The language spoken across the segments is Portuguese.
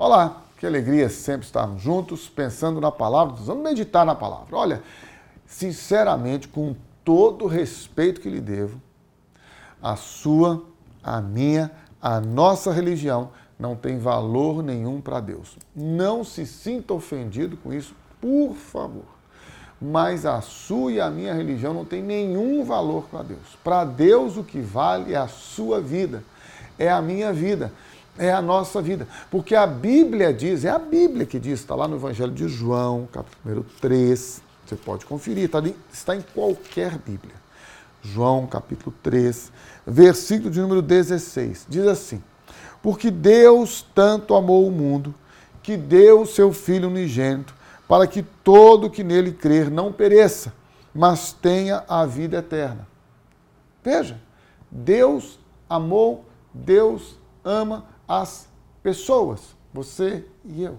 Olá, que alegria sempre estarmos juntos, pensando na palavra. Vamos meditar na palavra. Olha, sinceramente, com todo o respeito que lhe devo, a sua, a minha, a nossa religião não tem valor nenhum para Deus. Não se sinta ofendido com isso, por favor. Mas a sua e a minha religião não tem nenhum valor para Deus. Para Deus o que vale é a sua vida, é a minha vida é a nossa vida. Porque a Bíblia diz, é a Bíblia que diz, está lá no Evangelho de João, capítulo 3, você pode conferir, está, ali, está em qualquer Bíblia. João, capítulo 3, versículo de número 16, diz assim: Porque Deus tanto amou o mundo, que deu o seu Filho unigênito, para que todo que nele crer não pereça, mas tenha a vida eterna. Veja, Deus amou, Deus ama as pessoas, você e eu.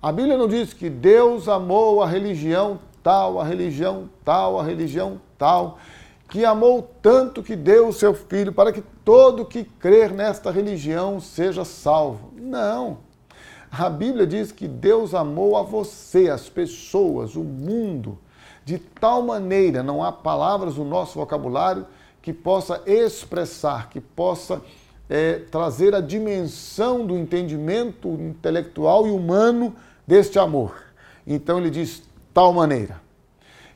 A Bíblia não diz que Deus amou a religião tal, a religião tal, a religião tal, que amou tanto que deu o seu filho para que todo que crer nesta religião seja salvo. Não. A Bíblia diz que Deus amou a você, as pessoas, o mundo, de tal maneira, não há palavras no nosso vocabulário que possa expressar, que possa é, trazer a dimensão do entendimento intelectual e humano deste amor. Então ele diz tal maneira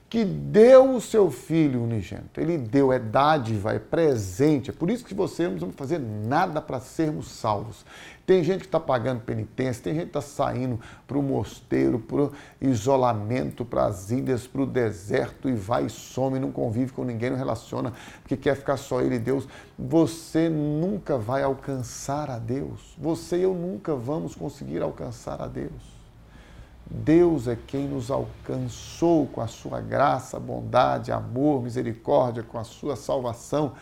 que deu o seu filho unigênito. Ele deu, é dádiva, é presente. É por isso que você não vamos fazer nada para sermos salvos. Tem gente que está pagando penitência, tem gente que está saindo para o mosteiro, para o isolamento, para as ilhas, para o deserto e vai e some, não convive com ninguém, não relaciona, porque quer ficar só ele e Deus. Você nunca vai alcançar a Deus. Você e eu nunca vamos conseguir alcançar a Deus. Deus é quem nos alcançou com a sua graça, bondade, amor, misericórdia, com a sua salvação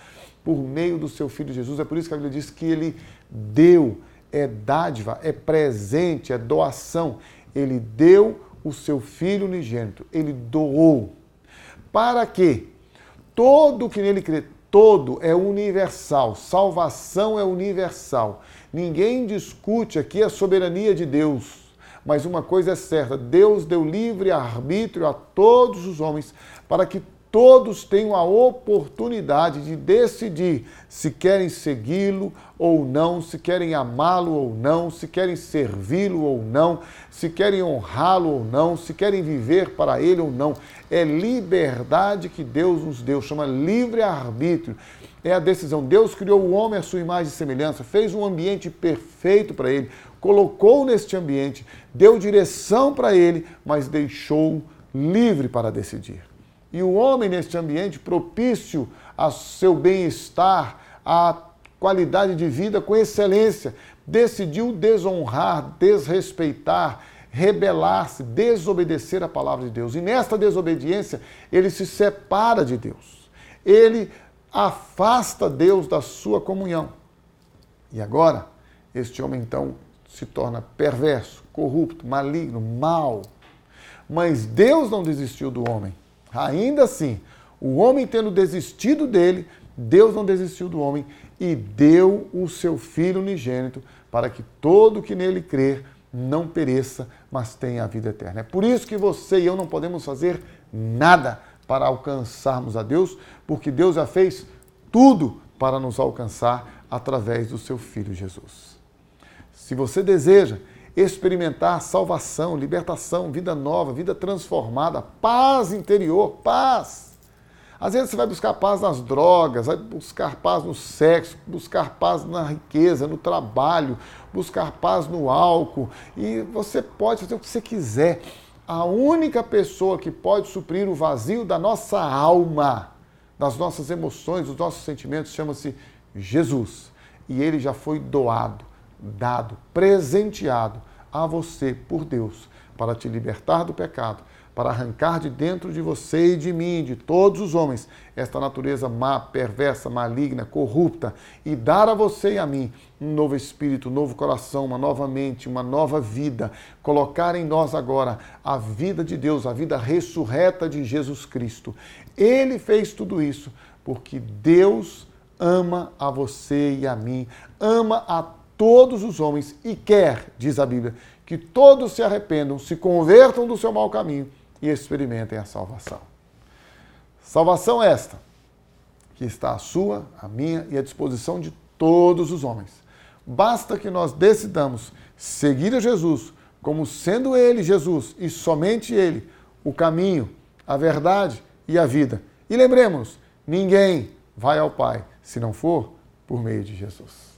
por meio do seu Filho Jesus. É por isso que a Bíblia diz que ele deu, é dádiva, é presente, é doação. Ele deu o seu Filho unigênito, ele doou. Para quê? Todo que nele crê, todo é universal, salvação é universal. Ninguém discute aqui a soberania de Deus. Mas uma coisa é certa: Deus deu livre arbítrio a todos os homens para que todos tenham a oportunidade de decidir se querem segui-lo ou não, se querem amá-lo ou não, se querem servi-lo ou não, se querem honrá-lo ou não, se querem viver para ele ou não. É liberdade que Deus nos deu, chama livre-arbítrio. É a decisão. Deus criou o homem à sua imagem e semelhança, fez um ambiente perfeito para ele, colocou neste ambiente, deu direção para ele, mas deixou livre para decidir. E o homem neste ambiente propício ao seu bem-estar, à qualidade de vida com excelência, decidiu desonrar, desrespeitar, rebelar-se, desobedecer a palavra de Deus. E nesta desobediência, ele se separa de Deus. Ele afasta Deus da sua comunhão. E agora, este homem então se torna perverso, corrupto, maligno, mau. Mas Deus não desistiu do homem. Ainda assim, o homem tendo desistido dele, Deus não desistiu do homem e deu o seu filho unigênito para que todo que nele crer não pereça, mas tenha a vida eterna. É por isso que você e eu não podemos fazer nada para alcançarmos a Deus, porque Deus já fez tudo para nos alcançar através do seu filho Jesus. Se você deseja experimentar salvação, libertação, vida nova, vida transformada, paz interior, paz. Às vezes você vai buscar paz nas drogas, vai buscar paz no sexo, buscar paz na riqueza, no trabalho, buscar paz no álcool, e você pode fazer o que você quiser. A única pessoa que pode suprir o vazio da nossa alma, das nossas emoções, dos nossos sentimentos, chama-se Jesus. E ele já foi doado dado, presenteado a você por Deus para te libertar do pecado, para arrancar de dentro de você e de mim, de todos os homens, esta natureza má, perversa, maligna, corrupta e dar a você e a mim um novo espírito, um novo coração, uma nova mente, uma nova vida, colocar em nós agora a vida de Deus, a vida ressurreta de Jesus Cristo. Ele fez tudo isso porque Deus ama a você e a mim, ama a todos os homens e quer, diz a Bíblia, que todos se arrependam, se convertam do seu mau caminho e experimentem a salvação. Salvação esta, que está à sua, à minha e à disposição de todos os homens. Basta que nós decidamos seguir a Jesus como sendo Ele, Jesus, e somente Ele, o caminho, a verdade e a vida. E lembremos, ninguém vai ao Pai se não for por meio de Jesus.